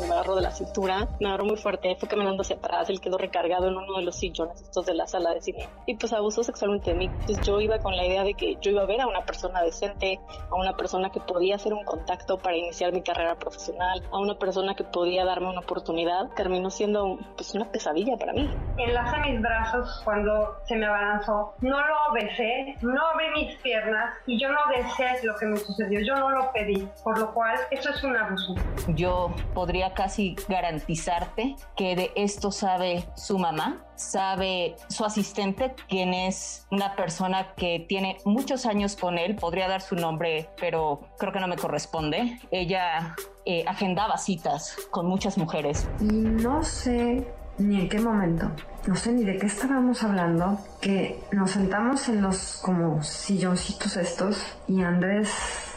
me agarró de la cintura, me agarró muy fuerte, fue caminando hacia atrás, él quedó recargado en uno de los sillones estos de la sala de cine y pues abusó sexualmente de mí. Entonces yo iba con la idea de que yo iba a ver a una persona decente, a una persona que podía hacer un contacto para iniciar mi carrera profesional, a una persona que podía darme una oportunidad. Terminó siendo pues una pesadilla para mí. Enlacé mis brazos cuando se me abalanzó, no lo besé, no abrí mis piernas y yo no deseé lo que me sucedió, yo no lo pedí, por lo cual eso es un abuso. Yo podría casi garantizarte que de esto sabe su mamá, sabe su asistente, quien es una persona que tiene muchos años con él, podría dar su nombre, pero creo que no me corresponde. Ella eh, agendaba citas con muchas mujeres. Y no sé ni en qué momento, no sé ni de qué estábamos hablando, que nos sentamos en los como silloncitos estos y Andrés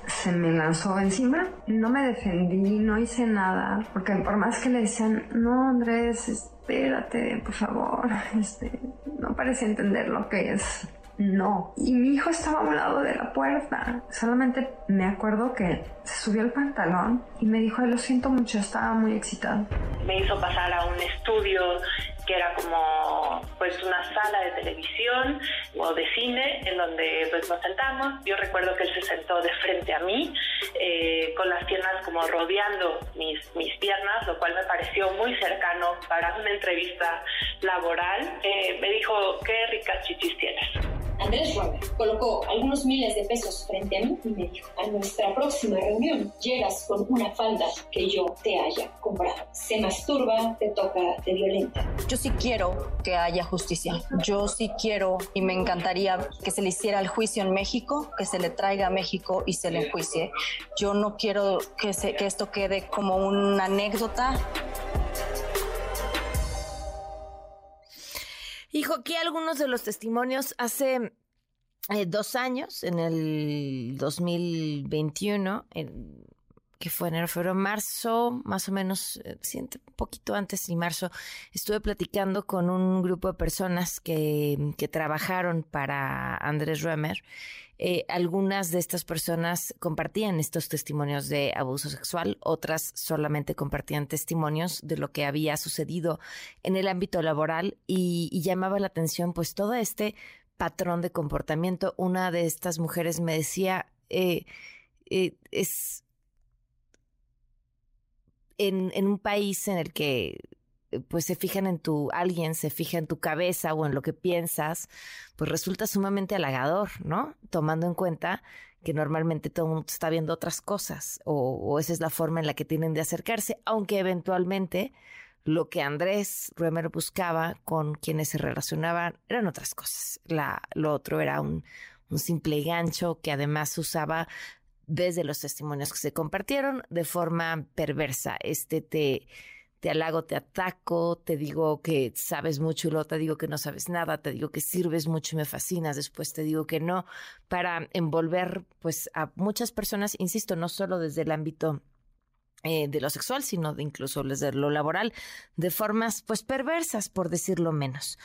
se me lanzó encima. No me defendí, no hice nada, porque por más que le decían, no Andrés, espérate, por favor, este, no parece entender lo que es. No. Y mi hijo estaba a un lado de la puerta. Solamente me acuerdo que se subió el pantalón y me dijo, lo siento mucho, estaba muy excitado. Me hizo pasar a un estudio que era como pues una sala de televisión o de cine en donde pues nos sentamos. Yo recuerdo que él se sentó de frente a mí eh, con las piernas como rodeando mis, mis piernas, lo cual me pareció muy cercano para una entrevista laboral. Eh, me dijo, qué ricas chichis tienes. Andrés Robert colocó algunos miles de pesos frente a mí y me dijo, a nuestra próxima reunión llegas con una falda que yo te haya. Se masturba, te toca, te violenta. Yo sí quiero que haya justicia. Yo sí quiero y me encantaría que se le hiciera el juicio en México, que se le traiga a México y se le enjuicie. Yo no quiero que, se, que esto quede como una anécdota. Hijo, aquí algunos de los testimonios hace eh, dos años, en el 2021, en, que fue enero, febrero, marzo, más o menos, eh, siente un poquito antes y marzo, estuve platicando con un grupo de personas que, que trabajaron para Andrés Römer. Eh, algunas de estas personas compartían estos testimonios de abuso sexual, otras solamente compartían testimonios de lo que había sucedido en el ámbito laboral y, llamaba la atención pues todo este patrón de comportamiento. Una de estas mujeres me decía, eh, es en, un país en el que eh, pues se fijan en tu, alguien se fija en tu cabeza o en lo que piensas, pues resulta sumamente halagador, ¿no? Tomando en cuenta que normalmente todo el mundo está viendo otras cosas o, esa es la forma en la que tienen de acercarse, aunque eventualmente lo que Andrés Ruemer buscaba con quienes se relacionaban eran otras cosas. Lo otro era un simple gancho que además usaba desde los testimonios que se compartieron de forma perversa. Este te, halago, te ataco, te digo que sabes mucho y luego te digo que no sabes nada, te digo que sirves mucho y me fascinas, después te digo que no, para envolver pues a muchas personas, insisto, no solo desde el ámbito eh, de lo sexual, sino incluso desde lo laboral, de formas pues perversas, por decirlo menos.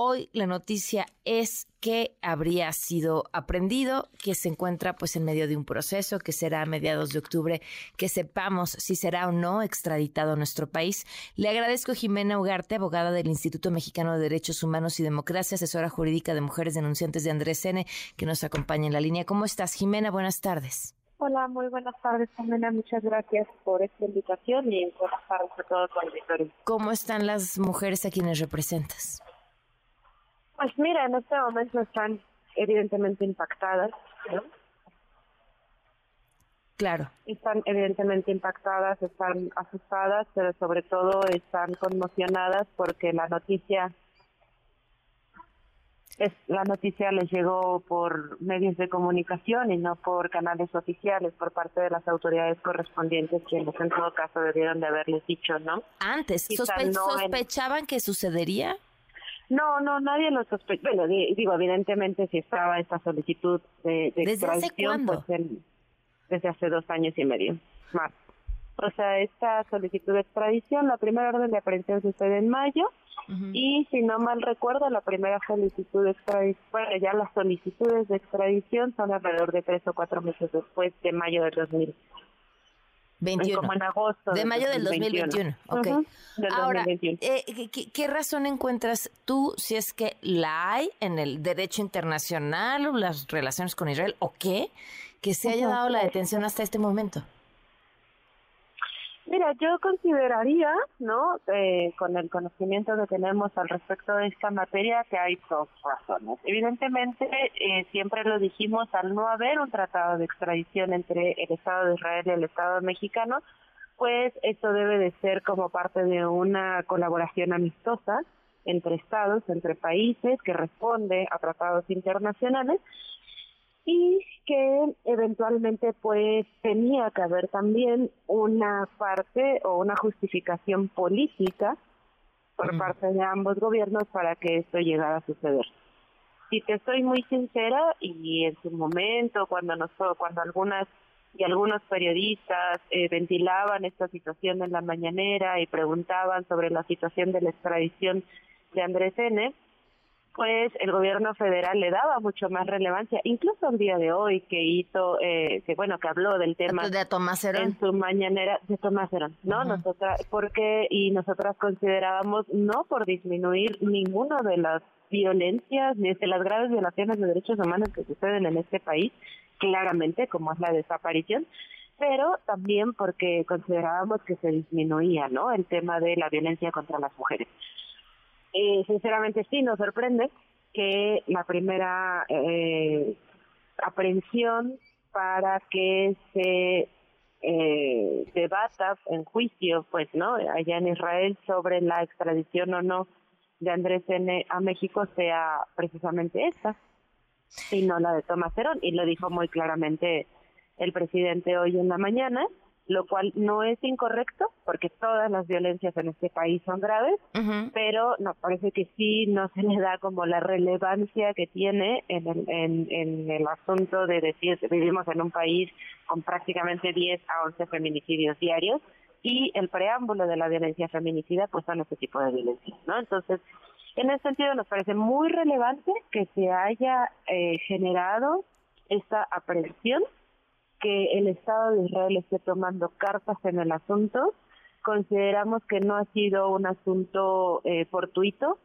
Hoy la noticia es que habría sido aprendido, que se encuentra pues en medio de un proceso que será a mediados de octubre, que sepamos si será o no extraditado a nuestro país. Le agradezco a Jimena Ugarte, abogada del Instituto Mexicano de Derechos Humanos y Democracia, asesora jurídica de mujeres denunciantes de Andrés N., que nos acompaña en la línea. ¿Cómo estás, Jimena? Buenas tardes. Hola, muy buenas tardes, Pamela. Muchas gracias por esta invitación y buenas tardes a todo el auditorio. ¿Cómo están las mujeres a quienes representas? Pues mira, en este momento están evidentemente impactadas, ¿no? Claro. Están evidentemente impactadas, están asustadas, pero sobre todo están conmocionadas porque la noticia es la noticia les llegó por medios de comunicación y no por canales oficiales por parte de las autoridades correspondientes quienes en todo caso debieron de haberles dicho, ¿no? Antes, Sospe no ¿sospechaban en... que sucedería? No, no, nadie lo sospechó. Bueno, digo, evidentemente si estaba esta solicitud de, de ¿Desde hace cuándo? Pues desde hace dos años y medio, más. O sea, esta solicitud de extradición, la primera orden de aprehensión sucede en mayo, y si no mal recuerdo la primera solicitud de extradición, bueno ya las solicitudes de extradición son alrededor de tres o cuatro meses después de mayo del 2000. 21. Como en agosto. De mayo del 2021. Ok. del Ahora, 2021. eh, ¿qué, qué razón encuentras tú, si es que la hay en el derecho internacional o las relaciones con Israel, o qué, que se haya dado la detención hasta este momento? Mira, yo consideraría, ¿no? Eh, con el conocimiento que tenemos al respecto de esta materia, que hay dos razones. Evidentemente, eh, siempre lo dijimos, al no haber un tratado de extradición entre el Estado de Israel y el Estado mexicano, pues esto debe de ser como parte de una colaboración amistosa entre estados, entre países, que responde a tratados internacionales y que eventualmente pues tenía que haber también una parte o una justificación política por parte de ambos gobiernos para que esto llegara a suceder. Si te soy muy sincera y en su momento cuando nos cuando algunas y algunos periodistas eh, ventilaban esta situación en la mañanera y preguntaban sobre la situación de la extradición de Andrés N., pues el gobierno federal le daba mucho más relevancia, incluso el día de hoy que hizo, eh, que bueno, que habló del tema De Tomás Herón. en su mañanera de Tomás Herón, ¿no? Ujú. Nosotras, porque, y nosotras considerábamos, no por disminuir ninguno de las violencias, ni de las graves violaciones de derechos humanos que suceden en este país, claramente, como es la desaparición, pero también porque considerábamos que se disminuía, ¿no? El tema de la violencia contra las mujeres. Eh, sinceramente sí nos sorprende que la primera eh, aprehensión para que se eh, debata en juicio, pues, ¿no? Allá en Israel sobre la extradición o no de Andrés N. a México sea precisamente esta y no la de Tomás Herón. Y lo dijo muy claramente el presidente hoy en la mañana, lo cual no es incorrecto porque todas las violencias en este país son graves, pero nos parece que sí no se le da como la relevancia que tiene en el, en, en el asunto de decir que vivimos en un país con prácticamente 10 a 11 feminicidios diarios y el preámbulo de la violencia feminicida pues son ese tipo de violencia, ¿no? Entonces, en ese sentido nos parece muy relevante que se haya eh, generado esta aprehensión que el Estado de Israel esté tomando cartas en el asunto. Consideramos que no ha sido un asunto eh, fortuito.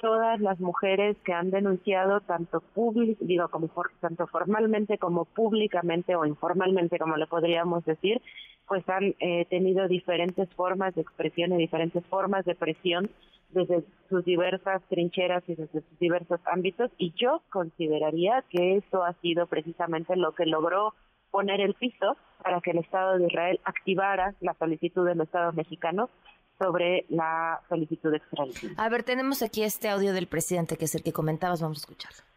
Todas las mujeres que han denunciado tanto públic, digo como tanto formalmente como públicamente o informalmente como le podríamos decir, pues han eh, tenido diferentes formas de expresión y diferentes formas de presión desde sus diversas trincheras y desde sus diversos ámbitos y yo consideraría que eso ha sido precisamente lo que logró poner el piso para que el Estado de Israel activara la solicitud del Estado mexicano sobre la solicitud de extradición. A ver, tenemos aquí este audio del presidente, que es el que comentabas, vamos a escucharlo.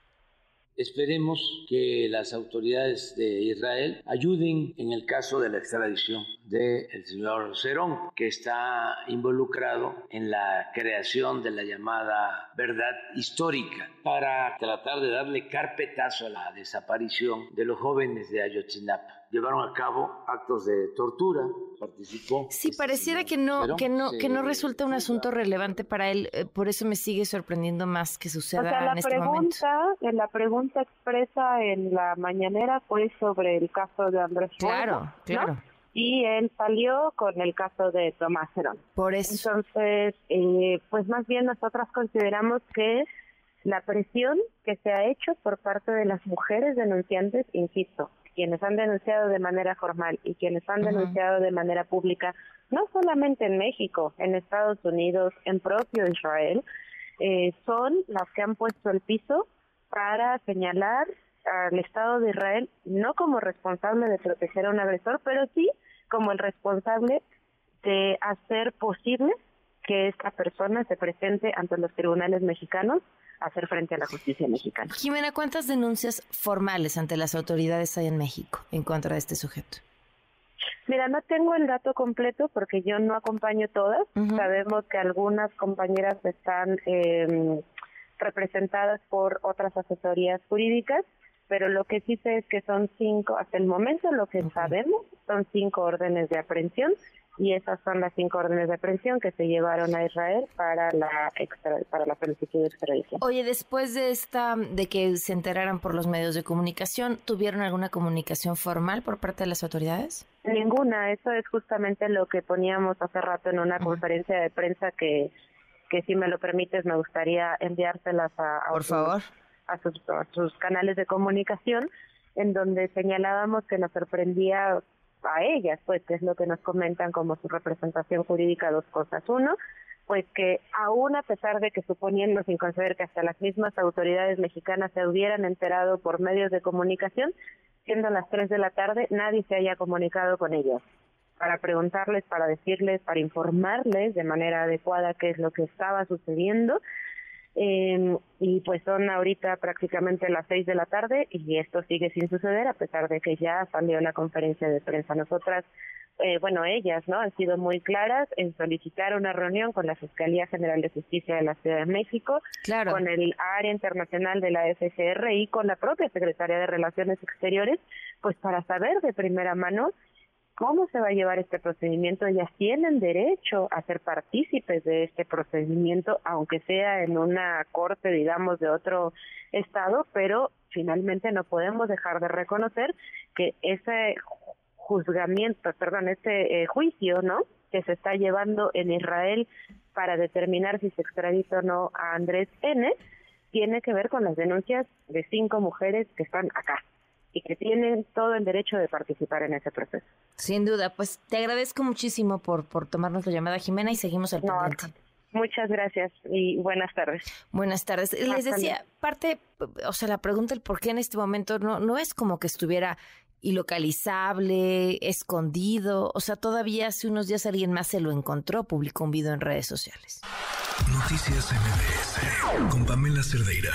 Esperemos que las autoridades de Israel ayuden en el caso de la extradición del señor Cerón, que está involucrado en la creación de la llamada verdad histórica para tratar de darle carpetazo a la desaparición de los jóvenes de Ayotzinapa. Llevaron a cabo actos de tortura, participó. Sí, este pareciera señor que no, Cerón. que no, Se que no resulta un asunto relevante para él. eh, Por eso me sigue sorprendiendo más que O suceda sea, la en este momento. pregunta, en la pregunta expresa en la mañanera fue sobre el caso de Andrés Claro, ¿no? claro. Y él salió con el caso de Tomás Herón. Por eso. Entonces, eh, pues más bien nosotras consideramos que la presión que se ha hecho por parte de las mujeres denunciantes, insisto, quienes han denunciado de manera formal y quienes han denunciado de manera pública, no solamente en México, en Estados Unidos, en propio Israel, eh, son las que han puesto el piso para señalar al Estado de Israel no como responsable de proteger a un agresor, pero sí como el responsable de hacer posible que esta persona se presente ante los tribunales mexicanos hacer frente a la justicia mexicana. Jimena, ¿cuántas denuncias formales ante las autoridades hay en México en contra de este sujeto? Mira, no tengo el dato completo porque yo no acompaño todas. Sabemos que algunas compañeras están eh, representadas por otras asesorías jurídicas, pero lo que sí sé es que son cinco, hasta el momento lo que sabemos son cinco órdenes de aprehensión y esas son las cinco órdenes de aprehensión que se llevaron a Israel para la extra, para la solicitud de extradición. Oye, después de esta, de que se enteraran por los medios de comunicación, ¿tuvieron alguna comunicación formal por parte de las autoridades? Ninguna, eso es justamente lo que poníamos hace rato en una conferencia de prensa que, que si me lo permites me gustaría enviárselas a, por favor. a sus canales de comunicación en donde señalábamos que nos sorprendía a ellas, pues que es lo que nos comentan como su representación jurídica dos cosas. Uno, pues que aún a pesar de que suponiendo sin conceder que hasta las mismas autoridades mexicanas se hubieran enterado por medios de comunicación, siendo las tres de la tarde, nadie se haya comunicado con ellas para preguntarles, para decirles, para informarles de manera adecuada qué es lo que estaba sucediendo eh, y pues son ahorita prácticamente las seis de la tarde y esto sigue sin suceder a pesar de que ya salió la conferencia de prensa. Nosotras, eh, bueno, ellas, ¿no? Han sido muy claras en solicitar una reunión con la Fiscalía General de Justicia de la Ciudad de México, con el área internacional de la FCR y con la propia Secretaría de Relaciones Exteriores, pues para saber de primera mano cómo se va a llevar este procedimiento. Ellas tienen derecho a ser partícipes de este procedimiento, aunque sea en una corte, digamos, de otro estado, pero finalmente no podemos dejar de reconocer que ese juzgamiento, perdón, este eh, juicio, ¿no? Que se está llevando en Israel para determinar si se extradita o no a Andrés N., tiene que ver con las denuncias de cinco mujeres que están acá y que tienen todo el derecho de participar en ese proceso. Sin duda, pues te agradezco muchísimo por, por tomarnos la llamada, Jimena, y seguimos al pendiente. Muchas gracias y buenas tardes. Buenas tardes. Les decía, parte, o sea, la pregunta el por qué en este momento no, no es como que estuviera ilocalizable, escondido, o sea, todavía hace unos días alguien más se lo encontró, publicó un video en redes sociales. Noticias MBS con Pamela Cerdeira.